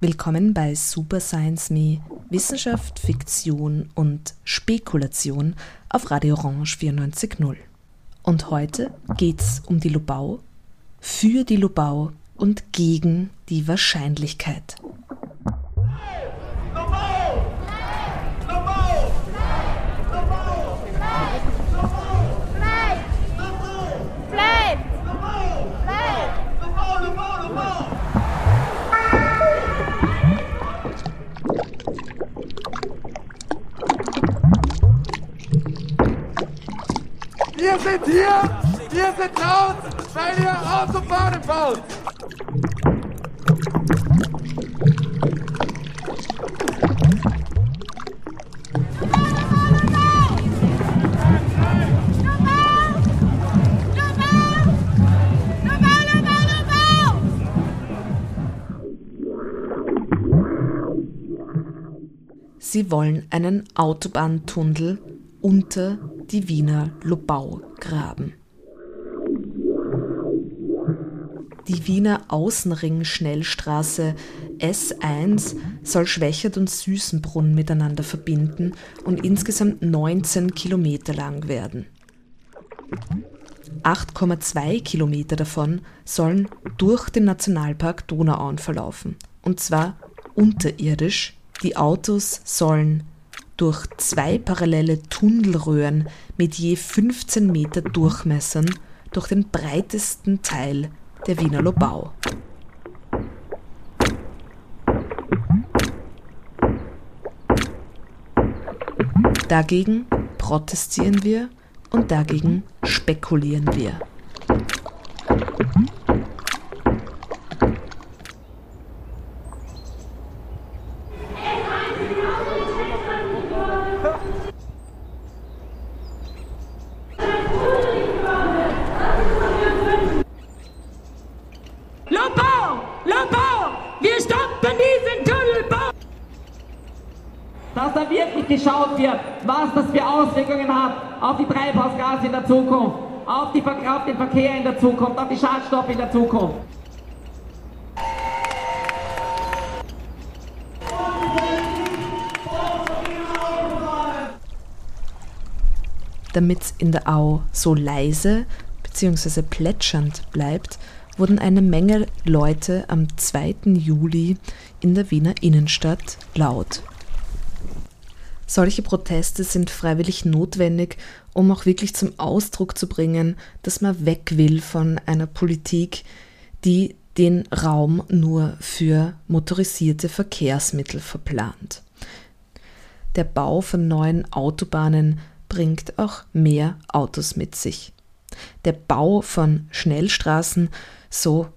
Willkommen bei Super Science Me, Wissenschaft, Fiktion und Spekulation auf Radio Orange 94.0. Und heute geht's um die Lubau, für die Lubau und gegen die Wahrscheinlichkeit. Wir sind hier, wir sind laut, weil ihr Autobahnen baut. Sie wollen einen Autobahntunnel unter die Wiener Lobau graben. Die Wiener Außenring-Schnellstraße S1 soll Schwächert und Süßenbrunn miteinander verbinden und insgesamt 19 Kilometer lang werden. 8,2 Kilometer davon sollen durch den Nationalpark Donauauen verlaufen. Und zwar unterirdisch. Die Autos sollen durch zwei parallele Tunnelröhren mit je 15 Meter Durchmessern durch den breitesten Teil der Wiener Lobau. Dagegen protestieren wir und dagegen spekulieren wir. Lobau! Lobau! Wir stoppen diesen Tunnelbau! Dass da wirklich geschaut wird, was das für Auswirkungen hat auf die Treibhausgase in der Zukunft, auf, die, auf den Verkehr in der Zukunft, auf die Schadstoffe in der Zukunft. Damit es in der Au so leise bzw. plätschernd bleibt, wurden eine Menge Leute am 2. Juli in der Wiener Innenstadt laut. Solche Proteste sind freiwillig notwendig, um auch wirklich zum Ausdruck zu bringen, dass man weg will von einer Politik, die den Raum nur für motorisierte Verkehrsmittel verplant. Der Bau von neuen Autobahnen bringt auch mehr Autos mit sich. Der Bau von Schnellstraßen, so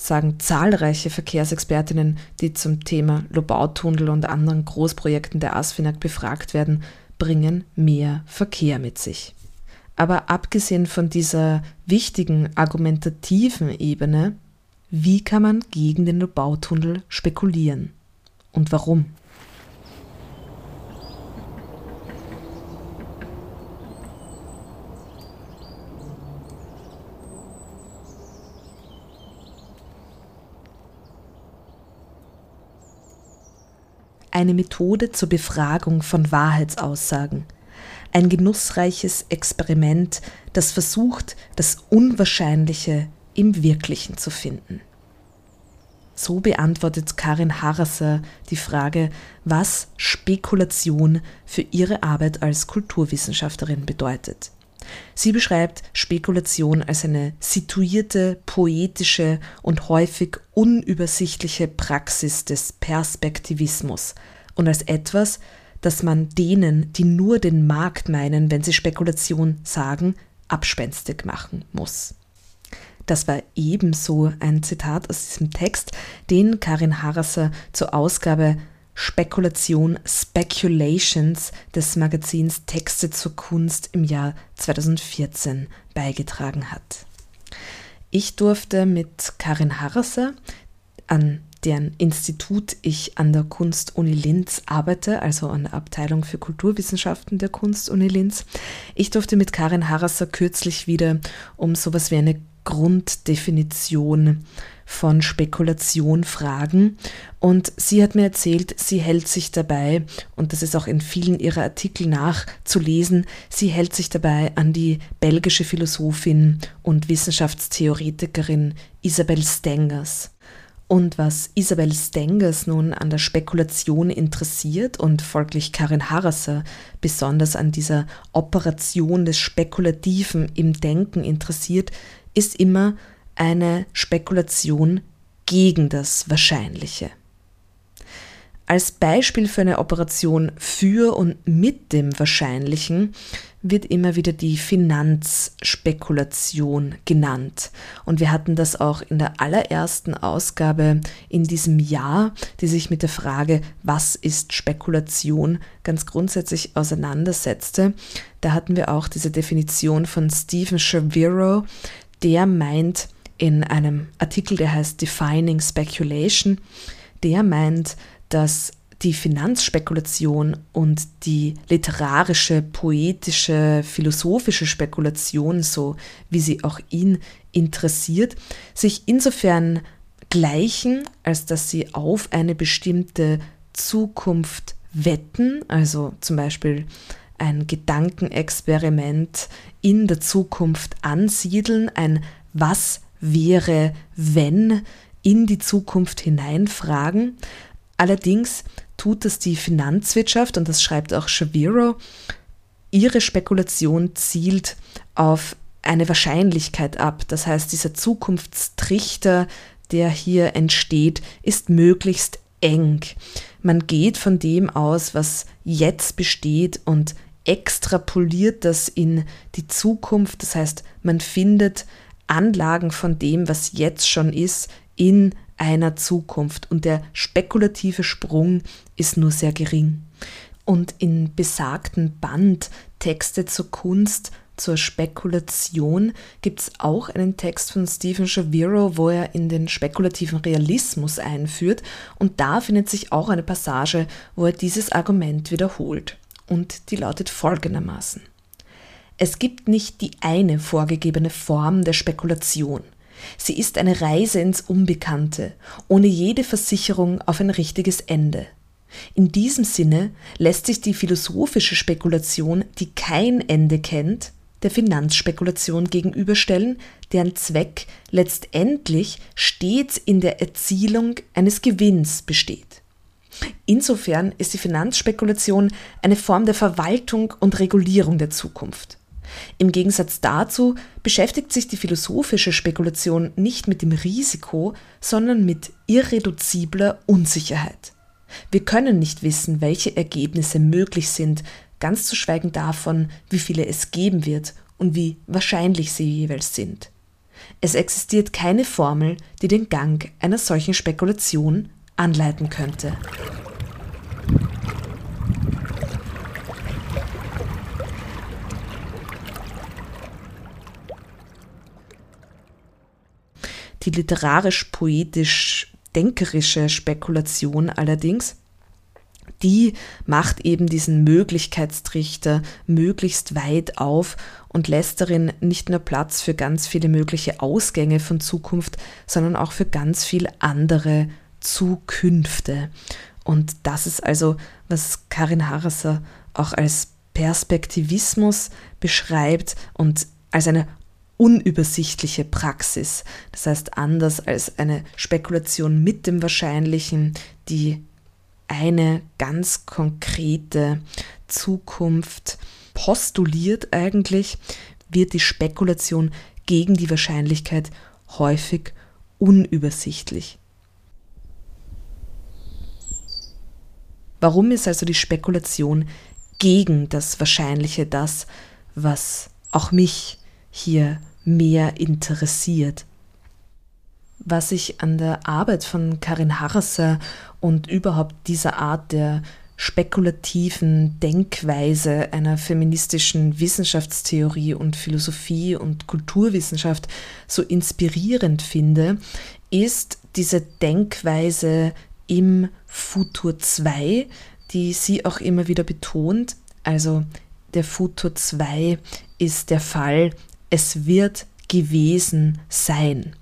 sagen zahlreiche Verkehrsexpertinnen, die zum Thema Lobautunnel und anderen Großprojekten der ASFINAG befragt werden, bringen mehr Verkehr mit sich. Aber abgesehen von dieser wichtigen argumentativen Ebene, wie kann man gegen den Lobautunnel spekulieren? Und warum? Eine Methode zur Befragung von Wahrheitsaussagen. Ein genussreiches Experiment, das versucht, das Unwahrscheinliche im Wirklichen zu finden. So beantwortet Karin Harasser die Frage, was Spekulation für ihre Arbeit als Kulturwissenschaftlerin bedeutet. Sie beschreibt Spekulation als eine situierte, poetische und häufig unübersichtliche Praxis des Perspektivismus und als etwas, das man denen, die nur den Markt meinen, wenn sie Spekulation sagen, abspenstig machen muss. Das war ebenso ein Zitat aus diesem Text, den Karin Harasser zur Ausgabe Spekulation Speculations des Magazins Texte zur Kunst im Jahr 2014 beigetragen hat. Ich durfte mit Karin Harasser an deren Institut ich an der Kunstuni Linz arbeite, also an der Abteilung für Kulturwissenschaften der Kunstuni Linz. Ich durfte mit Karin Harasser kürzlich wieder um sowas wie eine Grunddefinition von Spekulation fragen. Und sie hat mir erzählt, sie hält sich dabei, und das ist auch in vielen ihrer Artikel nachzulesen, sie hält sich dabei an die belgische Philosophin und Wissenschaftstheoretikerin Isabel Stengers. Und was Isabel Stengers nun an der Spekulation interessiert und folglich Karin Harasser besonders an dieser Operation des Spekulativen im Denken interessiert, ist immer, eine Spekulation gegen das Wahrscheinliche. Als Beispiel für eine Operation für und mit dem Wahrscheinlichen wird immer wieder die Finanzspekulation genannt. Und wir hatten das auch in der allerersten Ausgabe in diesem Jahr, die sich mit der Frage, was ist Spekulation, ganz grundsätzlich auseinandersetzte. Da hatten wir auch diese Definition von Stephen Shaviro, der meint, in einem Artikel, der heißt Defining Speculation, der meint, dass die Finanzspekulation und die literarische, poetische, philosophische Spekulation, so wie sie auch ihn interessiert, sich insofern gleichen, als dass sie auf eine bestimmte Zukunft wetten, also zum Beispiel ein Gedankenexperiment in der Zukunft ansiedeln, ein Was wäre, wenn in die Zukunft hineinfragen. Allerdings tut es die Finanzwirtschaft, und das schreibt auch Shaviro, ihre Spekulation zielt auf eine Wahrscheinlichkeit ab. Das heißt, dieser Zukunftstrichter, der hier entsteht, ist möglichst eng. Man geht von dem aus, was jetzt besteht und extrapoliert das in die Zukunft. Das heißt, man findet Anlagen von dem, was jetzt schon ist, in einer Zukunft. Und der spekulative Sprung ist nur sehr gering. Und in besagten Band Texte zur Kunst, zur Spekulation gibt es auch einen Text von Stephen Shaviro, wo er in den spekulativen Realismus einführt. Und da findet sich auch eine Passage, wo er dieses Argument wiederholt. Und die lautet folgendermaßen. Es gibt nicht die eine vorgegebene Form der Spekulation. Sie ist eine Reise ins Unbekannte, ohne jede Versicherung auf ein richtiges Ende. In diesem Sinne lässt sich die philosophische Spekulation, die kein Ende kennt, der Finanzspekulation gegenüberstellen, deren Zweck letztendlich stets in der Erzielung eines Gewinns besteht. Insofern ist die Finanzspekulation eine Form der Verwaltung und Regulierung der Zukunft. Im Gegensatz dazu beschäftigt sich die philosophische Spekulation nicht mit dem Risiko, sondern mit irreduzibler Unsicherheit. Wir können nicht wissen, welche Ergebnisse möglich sind, ganz zu schweigen davon, wie viele es geben wird und wie wahrscheinlich sie jeweils sind. Es existiert keine Formel, die den Gang einer solchen Spekulation anleiten könnte. Die literarisch-poetisch-denkerische Spekulation allerdings, die macht eben diesen Möglichkeitstrichter möglichst weit auf und lässt darin nicht nur Platz für ganz viele mögliche Ausgänge von Zukunft, sondern auch für ganz viele andere Zukünfte. Und das ist also, was Karin Harasser auch als Perspektivismus beschreibt und als eine unübersichtliche Praxis. Das heißt, anders als eine Spekulation mit dem Wahrscheinlichen, die eine ganz konkrete Zukunft postuliert eigentlich, wird die Spekulation gegen die Wahrscheinlichkeit häufig unübersichtlich. Warum ist also die Spekulation gegen das Wahrscheinliche das, was auch mich hier mehr interessiert. Was ich an der Arbeit von Karin Harser und überhaupt dieser Art der spekulativen Denkweise einer feministischen Wissenschaftstheorie und Philosophie und Kulturwissenschaft so inspirierend finde, ist diese Denkweise im Futur 2, die sie auch immer wieder betont. Also der Futur 2 ist der Fall, es wird gewesen sein.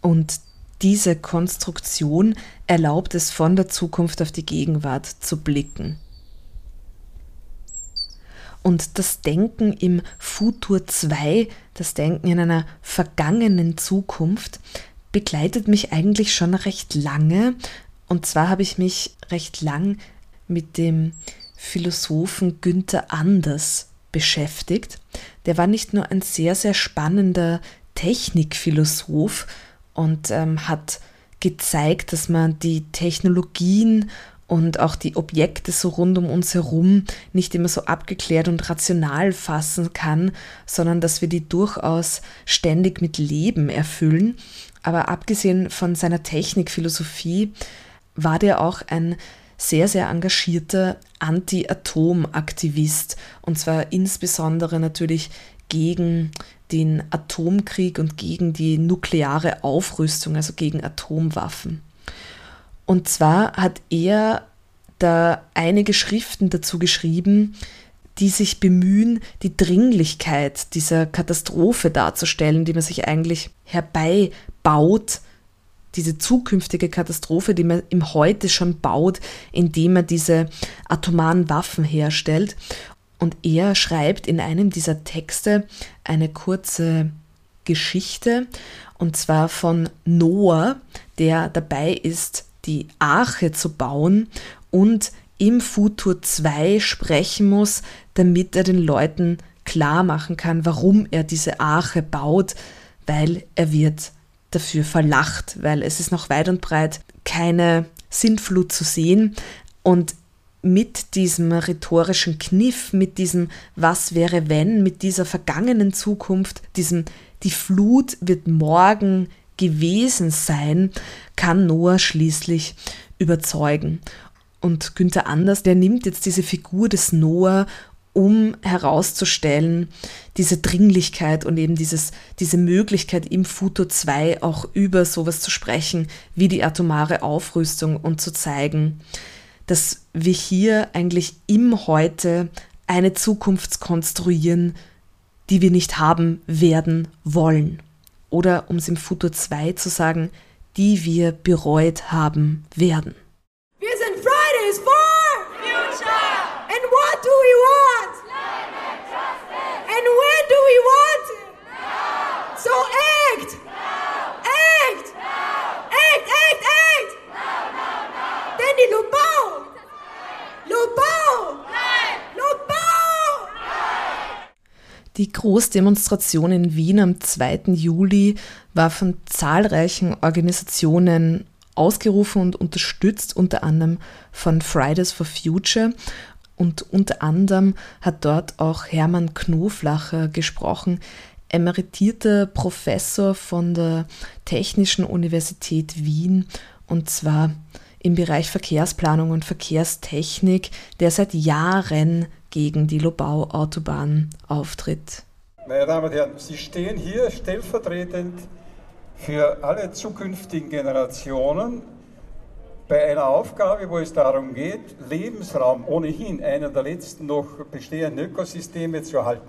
Und diese Konstruktion erlaubt es von der Zukunft auf die Gegenwart zu blicken. Und das Denken im Futur 2, das Denken in einer vergangenen Zukunft, begleitet mich eigentlich schon recht lange. Und zwar habe ich mich recht lang mit dem Philosophen Günther Anders beschäftigt. Der war nicht nur ein sehr, sehr spannender Technikphilosoph und ähm, hat gezeigt, dass man die Technologien und auch die Objekte so rund um uns herum nicht immer so abgeklärt und rational fassen kann, sondern dass wir die durchaus ständig mit Leben erfüllen. Aber abgesehen von seiner Technikphilosophie war der auch ein sehr, sehr engagierter Anti-Atom-Aktivist und zwar insbesondere natürlich gegen den Atomkrieg und gegen die nukleare Aufrüstung, also gegen Atomwaffen. Und zwar hat er da einige Schriften dazu geschrieben, die sich bemühen, die Dringlichkeit dieser Katastrophe darzustellen, die man sich eigentlich herbeibaut, diese zukünftige Katastrophe, die man im Heute schon baut, indem man diese atomaren Waffen herstellt. Und er schreibt in einem dieser Texte eine kurze Geschichte, und zwar von Noah, der dabei ist, die Arche zu bauen und im Futur 2 sprechen muss, damit er den Leuten klar machen kann, warum er diese Arche baut, weil er wird dafür verlacht, weil es ist noch weit und breit keine Sintflut zu sehen und mit diesem rhetorischen Kniff, mit diesem Was wäre wenn, mit dieser vergangenen Zukunft, diesem Die Flut wird morgen gewesen sein, kann Noah schließlich überzeugen. Und Günther Anders, der nimmt jetzt diese Figur des Noah, um herauszustellen, diese Dringlichkeit und eben dieses, diese Möglichkeit im Futur 2 auch über sowas zu sprechen, wie die atomare Aufrüstung und zu zeigen, dass wir hier eigentlich im Heute eine Zukunft konstruieren, die wir nicht haben werden wollen. Oder um es im Futur 2 zu sagen, die wir bereut haben werden. Wir sind Fridays for Die Großdemonstration in Wien am 2. Juli war von zahlreichen Organisationen ausgerufen und unterstützt, unter anderem von Fridays for Future. Und unter anderem hat dort auch Hermann Knoflacher gesprochen, emeritierter Professor von der Technischen Universität Wien und zwar im Bereich Verkehrsplanung und Verkehrstechnik, der seit Jahren gegen die Lobau-Autobahn auftritt. Meine Damen und Herren, Sie stehen hier stellvertretend für alle zukünftigen Generationen bei einer Aufgabe, wo es darum geht, Lebensraum ohnehin einer der letzten noch bestehenden Ökosysteme zu erhalten.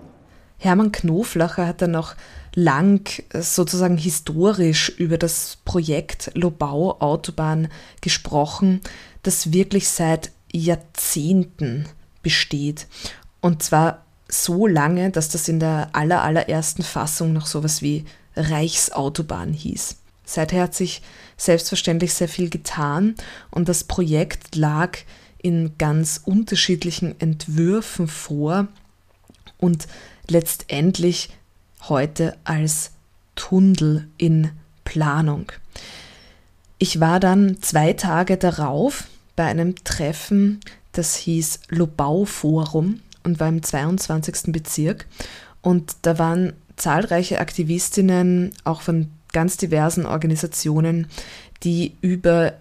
Hermann Knoflacher hat dann noch lang sozusagen historisch über das Projekt Lobau Autobahn gesprochen, das wirklich seit Jahrzehnten besteht. Und zwar so lange, dass das in der aller, allerersten Fassung noch sowas wie Reichsautobahn hieß. Seither hat sich selbstverständlich sehr viel getan und das Projekt lag in ganz unterschiedlichen Entwürfen vor und letztendlich heute als Tunnel in Planung. Ich war dann zwei Tage darauf bei einem Treffen, das hieß Lobau Forum und war im 22. Bezirk und da waren zahlreiche Aktivistinnen, auch von ganz diversen Organisationen, die über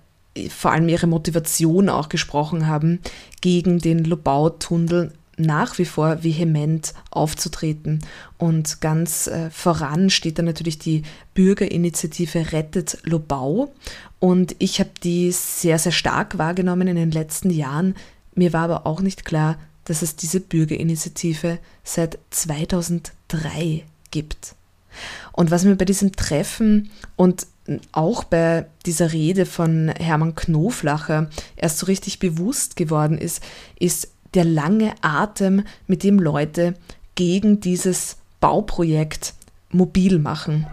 vor allem ihre Motivation auch gesprochen haben, gegen den Lobau-Tunnel nach wie vor vehement aufzutreten. Und ganz äh, voran steht da natürlich die Bürgerinitiative Rettet Lobau. Und ich habe die sehr, sehr stark wahrgenommen in den letzten Jahren. Mir war aber auch nicht klar, dass es diese Bürgerinitiative seit 2003 gibt. Und was mir bei diesem Treffen und auch bei dieser Rede von Hermann Knoflacher erst so richtig bewusst geworden ist, ist der lange Atem, mit dem Leute gegen dieses Bauprojekt mobil machen.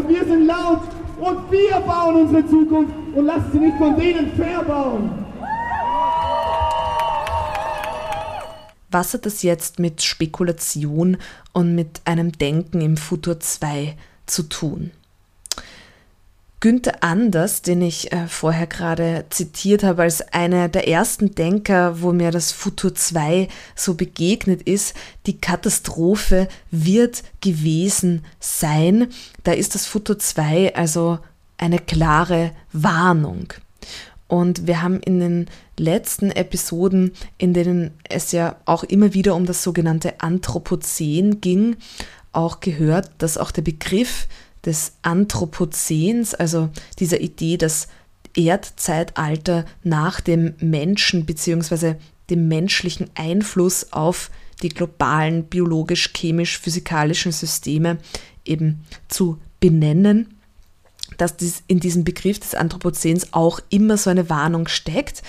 Und wir sind laut und wir bauen unsere Zukunft und lassen sie nicht von denen verbauen. Was hat das jetzt mit Spekulation und mit einem Denken im Futur 2 zu tun? Günther Anders, den ich äh, vorher gerade zitiert habe als einer der ersten Denker, wo mir das Futur 2 so begegnet ist, die Katastrophe wird gewesen sein. Da ist das Futur 2 also eine klare Warnung. Und wir haben in den letzten Episoden, in denen es ja auch immer wieder um das sogenannte Anthropozän ging, auch gehört, dass auch der Begriff des Anthropozäns, also dieser Idee, dass Erdzeitalter nach dem Menschen bzw. dem menschlichen Einfluss auf die globalen biologisch, chemisch, physikalischen Systeme eben zu benennen dass dies in diesem Begriff des Anthropozäns auch immer so eine Warnung steckt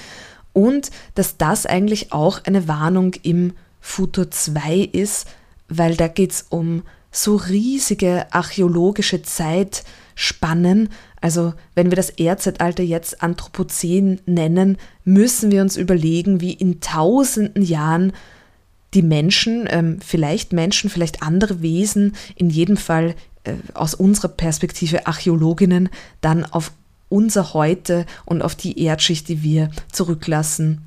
und dass das eigentlich auch eine Warnung im Futur 2 ist, weil da geht es um so riesige archäologische Zeitspannen. Also wenn wir das Erdzeitalter jetzt Anthropozän nennen, müssen wir uns überlegen, wie in tausenden Jahren die Menschen, ähm, vielleicht Menschen, vielleicht andere Wesen, in jedem Fall äh, aus unserer Perspektive Archäologinnen dann auf unser Heute und auf die Erdschicht, die wir zurücklassen,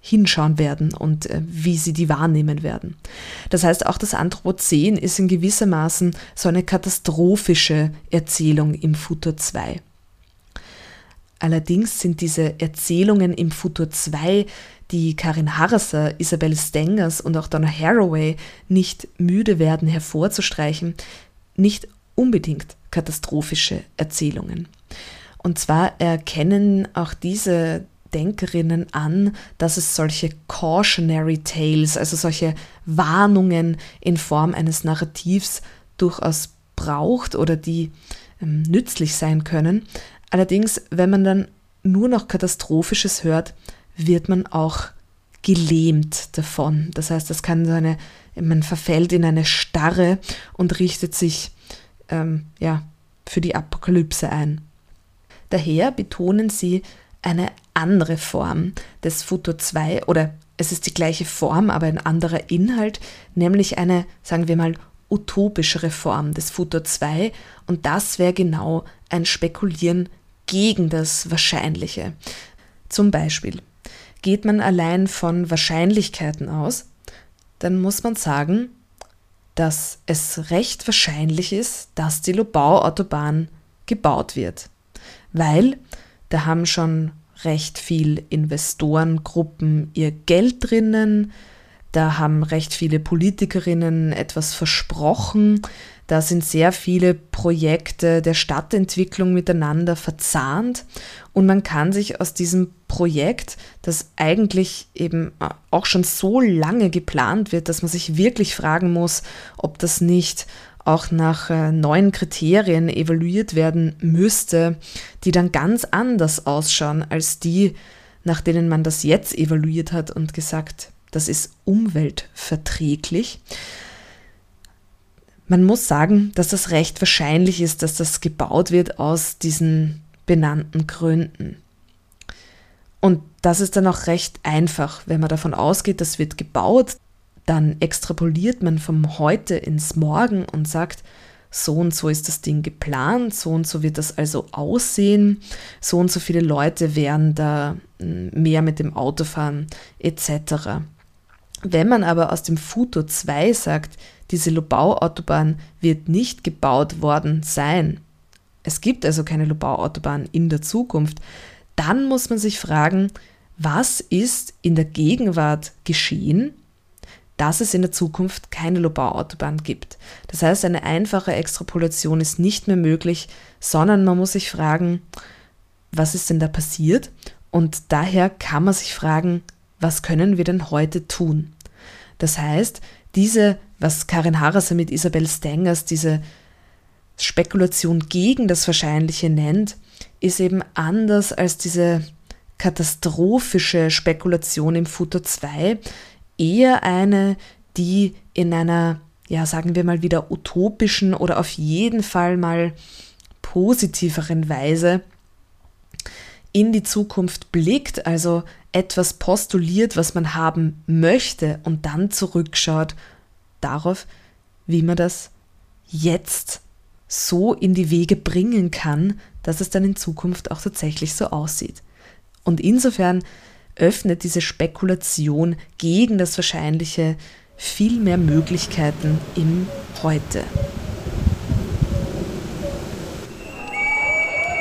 hinschauen werden und äh, wie sie die wahrnehmen werden. Das heißt, auch das Anthropozän ist in gewissermaßen so eine katastrophische Erzählung im Futur 2. Allerdings sind diese Erzählungen im Futur 2, die Karin Harser, Isabel Stengers und auch Donna Haraway nicht müde werden hervorzustreichen, nicht unbedingt katastrophische Erzählungen. Und zwar erkennen auch diese Denkerinnen an, dass es solche cautionary tales, also solche Warnungen in Form eines Narrativs durchaus braucht oder die ähm, nützlich sein können. Allerdings, wenn man dann nur noch Katastrophisches hört, wird man auch gelähmt davon. Das heißt, das kann so eine, man verfällt in eine Starre und richtet sich ähm, ja, für die Apokalypse ein. Daher betonen sie eine andere Form des Futur 2 oder es ist die gleiche Form, aber ein anderer Inhalt, nämlich eine, sagen wir mal, utopischere Form des Futur 2 und das wäre genau ein Spekulieren gegen das Wahrscheinliche. Zum Beispiel geht man allein von Wahrscheinlichkeiten aus, dann muss man sagen, dass es recht wahrscheinlich ist, dass die Lobau-Autobahn gebaut wird. Weil da haben schon recht viel Investorengruppen ihr Geld drinnen, da haben recht viele Politikerinnen etwas versprochen, da sind sehr viele Projekte der Stadtentwicklung miteinander verzahnt. Und man kann sich aus diesem Projekt, das eigentlich eben auch schon so lange geplant wird, dass man sich wirklich fragen muss, ob das nicht auch nach äh, neuen Kriterien evaluiert werden müsste, die dann ganz anders ausschauen als die, nach denen man das jetzt evaluiert hat und gesagt, das ist umweltverträglich. Man muss sagen, dass das recht wahrscheinlich ist, dass das gebaut wird aus diesen benannten Gründen. Und das ist dann auch recht einfach, wenn man davon ausgeht, das wird gebaut, dann extrapoliert man vom Heute ins Morgen und sagt, so und so ist das Ding geplant, so und so wird das also aussehen, so und so viele Leute werden da hm, mehr mit dem Auto fahren, etc. Wenn man aber aus dem Futur 2 sagt, diese Lobau-Autobahn wird nicht gebaut worden sein, es gibt also keine Lobau-Autobahn in der Zukunft, dann muss man sich fragen, was ist in der Gegenwart geschehen, dass es in der Zukunft keine Lobau-Autobahn gibt. Das heißt, eine einfache Extrapolation ist nicht mehr möglich, sondern man muss sich fragen, was ist denn da passiert? Und daher kann man sich fragen, was können wir denn heute tun? Das heißt, diese, was Karin Harasser mit Isabel Stengers, diese Spekulation gegen das Wahrscheinliche nennt, ist eben anders als diese katastrophische Spekulation im Futur 2, eher eine, die in einer, ja, sagen wir mal wieder utopischen oder auf jeden Fall mal positiveren Weise in die Zukunft blickt, also etwas postuliert, was man haben möchte und dann zurückschaut darauf, wie man das jetzt so in die Wege bringen kann, dass es dann in Zukunft auch tatsächlich so aussieht. Und insofern öffnet diese Spekulation gegen das Wahrscheinliche viel mehr Möglichkeiten im Heute.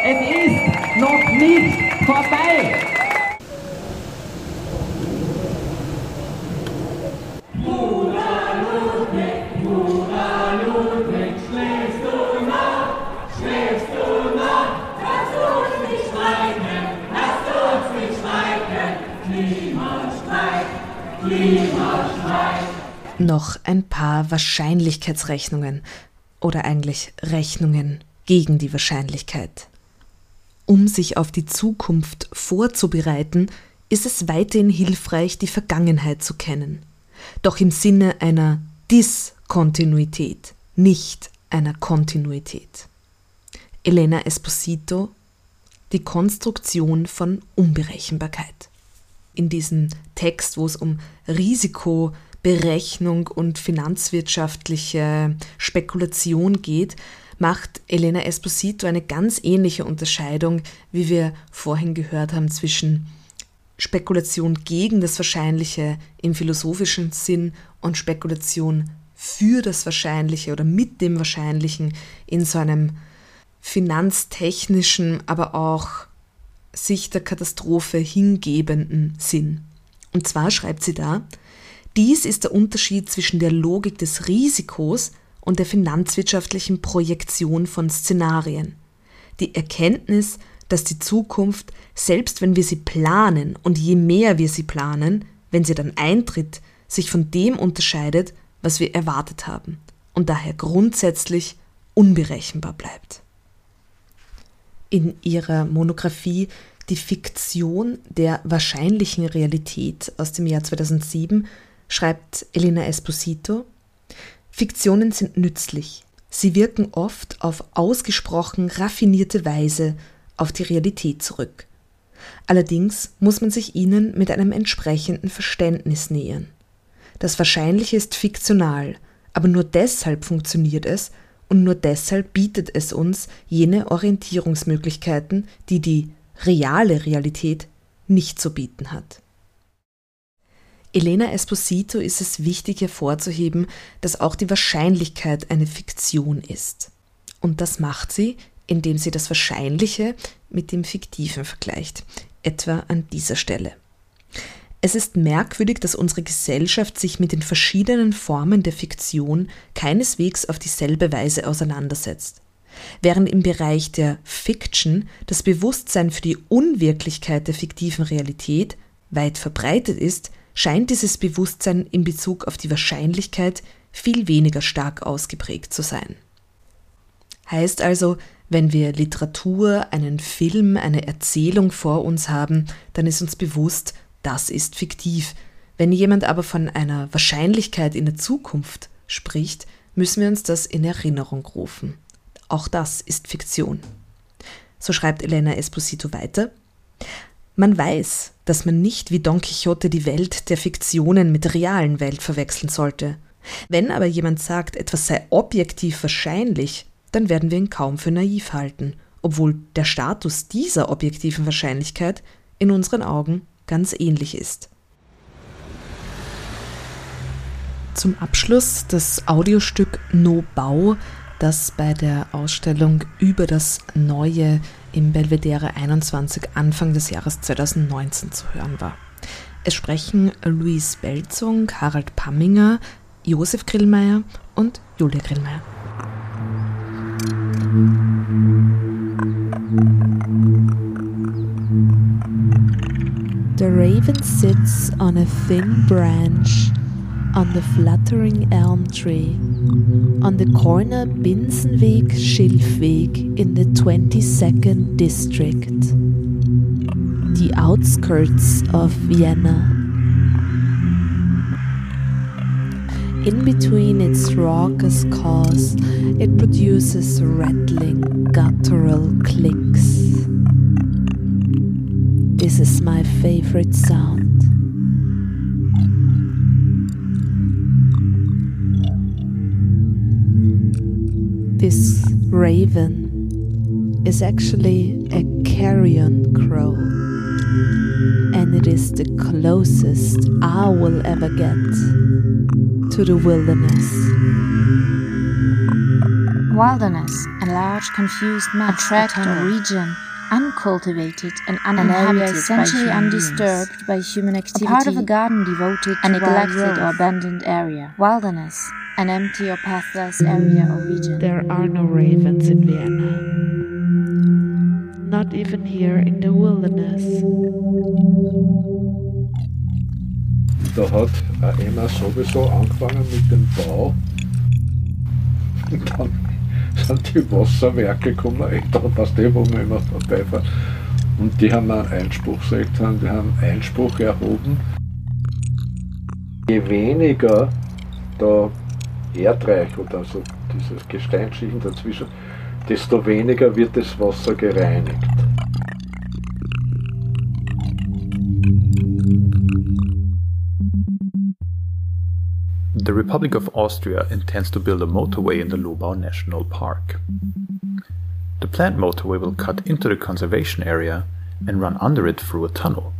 Es ist noch nicht vorbei. Noch ein paar Wahrscheinlichkeitsrechnungen oder eigentlich Rechnungen gegen die Wahrscheinlichkeit. Um sich auf die Zukunft vorzubereiten, ist es weiterhin hilfreich, die Vergangenheit zu kennen. Doch im Sinne einer Diskontinuität, nicht einer Kontinuität. Elena Esposito, die Konstruktion von Unberechenbarkeit in diesem Text, wo es um Risikoberechnung und finanzwirtschaftliche Spekulation geht, macht Elena Esposito eine ganz ähnliche Unterscheidung, wie wir vorhin gehört haben, zwischen Spekulation gegen das Wahrscheinliche im philosophischen Sinn und Spekulation für das Wahrscheinliche oder mit dem Wahrscheinlichen in so einem finanztechnischen, aber auch sich der Katastrophe hingebenden Sinn. Und zwar schreibt sie da, dies ist der Unterschied zwischen der Logik des Risikos und der finanzwirtschaftlichen Projektion von Szenarien. Die Erkenntnis, dass die Zukunft, selbst wenn wir sie planen und je mehr wir sie planen, wenn sie dann eintritt, sich von dem unterscheidet, was wir erwartet haben und daher grundsätzlich unberechenbar bleibt in ihrer Monographie Die Fiktion der wahrscheinlichen Realität aus dem Jahr 2007 schreibt Elena Esposito, Fiktionen sind nützlich. Sie wirken oft auf ausgesprochen raffinierte Weise auf die Realität zurück. Allerdings muss man sich ihnen mit einem entsprechenden Verständnis nähern. Das Wahrscheinliche ist fiktional, aber nur deshalb funktioniert es, und nur deshalb bietet es uns jene Orientierungsmöglichkeiten, die die reale Realität nicht zu bieten hat. Elena Esposito ist es wichtig hervorzuheben, dass auch die Wahrscheinlichkeit eine Fiktion ist. Und das macht sie, indem sie das Wahrscheinliche mit dem Fiktiven vergleicht, etwa an dieser Stelle. Es ist merkwürdig, dass unsere Gesellschaft sich mit den verschiedenen Formen der Fiktion keineswegs auf dieselbe Weise auseinandersetzt. Während im Bereich der Fiction das Bewusstsein für die Unwirklichkeit der fiktiven Realität weit verbreitet ist, scheint dieses Bewusstsein in Bezug auf die Wahrscheinlichkeit viel weniger stark ausgeprägt zu sein. Heißt also, wenn wir Literatur, einen Film, eine Erzählung vor uns haben, dann ist uns bewusst, das ist fiktiv. Wenn jemand aber von einer Wahrscheinlichkeit in der Zukunft spricht, müssen wir uns das in Erinnerung rufen. Auch das ist Fiktion. So schreibt Elena Esposito weiter. Man weiß, dass man nicht wie Don Quixote die Welt der Fiktionen mit der realen Welt verwechseln sollte. Wenn aber jemand sagt, etwas sei objektiv wahrscheinlich, dann werden wir ihn kaum für naiv halten, obwohl der Status dieser objektiven Wahrscheinlichkeit in unseren Augen ganz ähnlich ist. Zum Abschluss das Audiostück No Bau das bei der Ausstellung über das Neue im Belvedere 21 Anfang des Jahres 2019 zu hören war. Es sprechen Luis Belzung, Harald Pamminger, Josef Grillmeier und Julia Grillmeier. The raven sits on a thin branch on the fluttering elm tree on the corner Binsenweg Schilfweg in the 22nd district, the outskirts of Vienna. In between its raucous calls, it produces rattling guttural clicks. This is my favorite sound. This raven is actually a carrion crow, and it is the closest I will ever get to the wilderness. Wilderness, a large confused map region uncultivated and uninhabited, essentially undisturbed by human activity, a part of a garden devoted to a neglected or abandoned area. Wilderness, an empty or pathless area or region. There are no ravens in Vienna. Not even here in the wilderness. Da hat Emma sowieso angefangen mit dem Bau. Und dann sind die Wasserwerke gekommen, da passt eh, wo man immer vorbeifährt. Und die haben einen Einspruchsrecht, die haben Einspruch erhoben. Je weniger da Erdreich oder so dieses Gesteinsschichten dazwischen, desto weniger wird das Wasser gereinigt. The Republic of Austria intends to build a motorway in the Lobau National Park. The planned motorway will cut into the conservation area and run under it through a tunnel.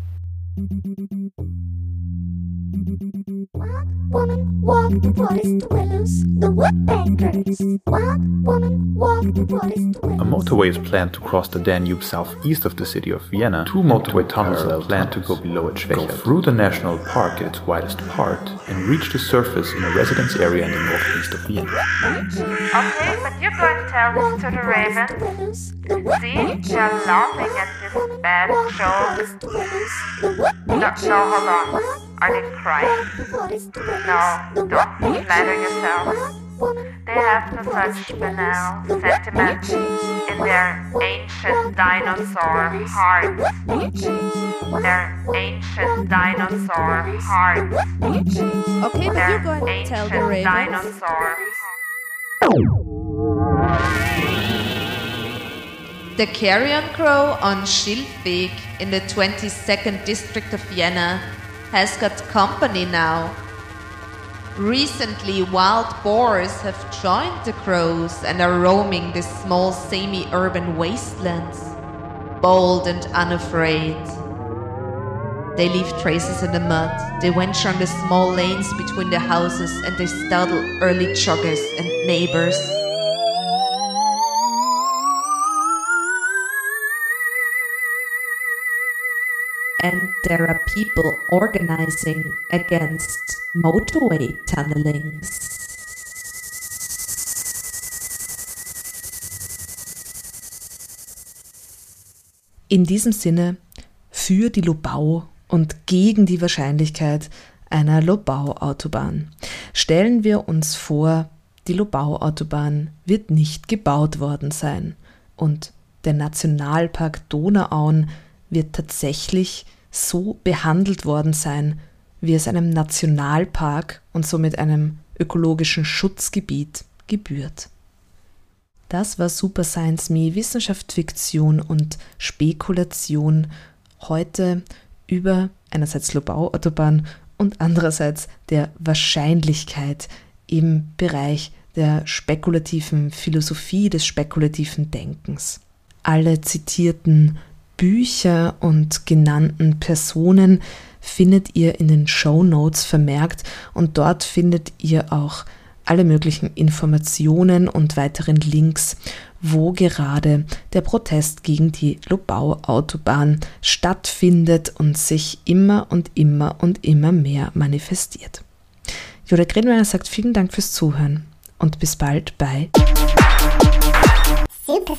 Woman walked the forest dwellers, the woodpeckers. Wild woman walked the forest dwellers. A motorway is planned to cross the Danube southeast of the city of Vienna. Two motorway tunnels are planned to go below it, go through the national park at its widest part, and reach the surface in a residence area in the northeast of Vienna. Okay, but you're going to tell this to the ravens. See, they're laughing at this bad show. No, no, hold on. Are they crying? No, don't flatter yourself. They have no such banal sentiment in their ancient dinosaur hearts. Their ancient dinosaur hearts. Okay, but you're going to tell the ravens. Dinosaur. The carrion crow on Schilfweg in the 22nd district of Vienna has got company now. Recently, wild boars have joined the crows and are roaming the small semi urban wastelands, bold and unafraid. They leave traces in the mud, they venture on the small lanes between the houses, and they startle early joggers and neighbors. There are people organizing against motorway tunnelings. In diesem Sinne für die Lobau und gegen die Wahrscheinlichkeit einer Lobau-Autobahn. Stellen wir uns vor, die Lobau-Autobahn wird nicht gebaut worden sein und der Nationalpark Donauauen wird tatsächlich so behandelt worden sein, wie es einem Nationalpark und somit einem ökologischen Schutzgebiet gebührt. Das war Super Science Me, Wissenschaft, Fiktion und Spekulation heute über einerseits Lobau-Autobahn und andererseits der Wahrscheinlichkeit im Bereich der spekulativen Philosophie, des spekulativen Denkens. Alle zitierten Bücher und genannten Personen findet ihr in den Show Notes vermerkt und dort findet ihr auch alle möglichen Informationen und weiteren Links, wo gerade der Protest gegen die Lobau-Autobahn stattfindet und sich immer und immer und immer mehr manifestiert. Jutta Grenmeier sagt vielen Dank fürs Zuhören und bis bald bei Super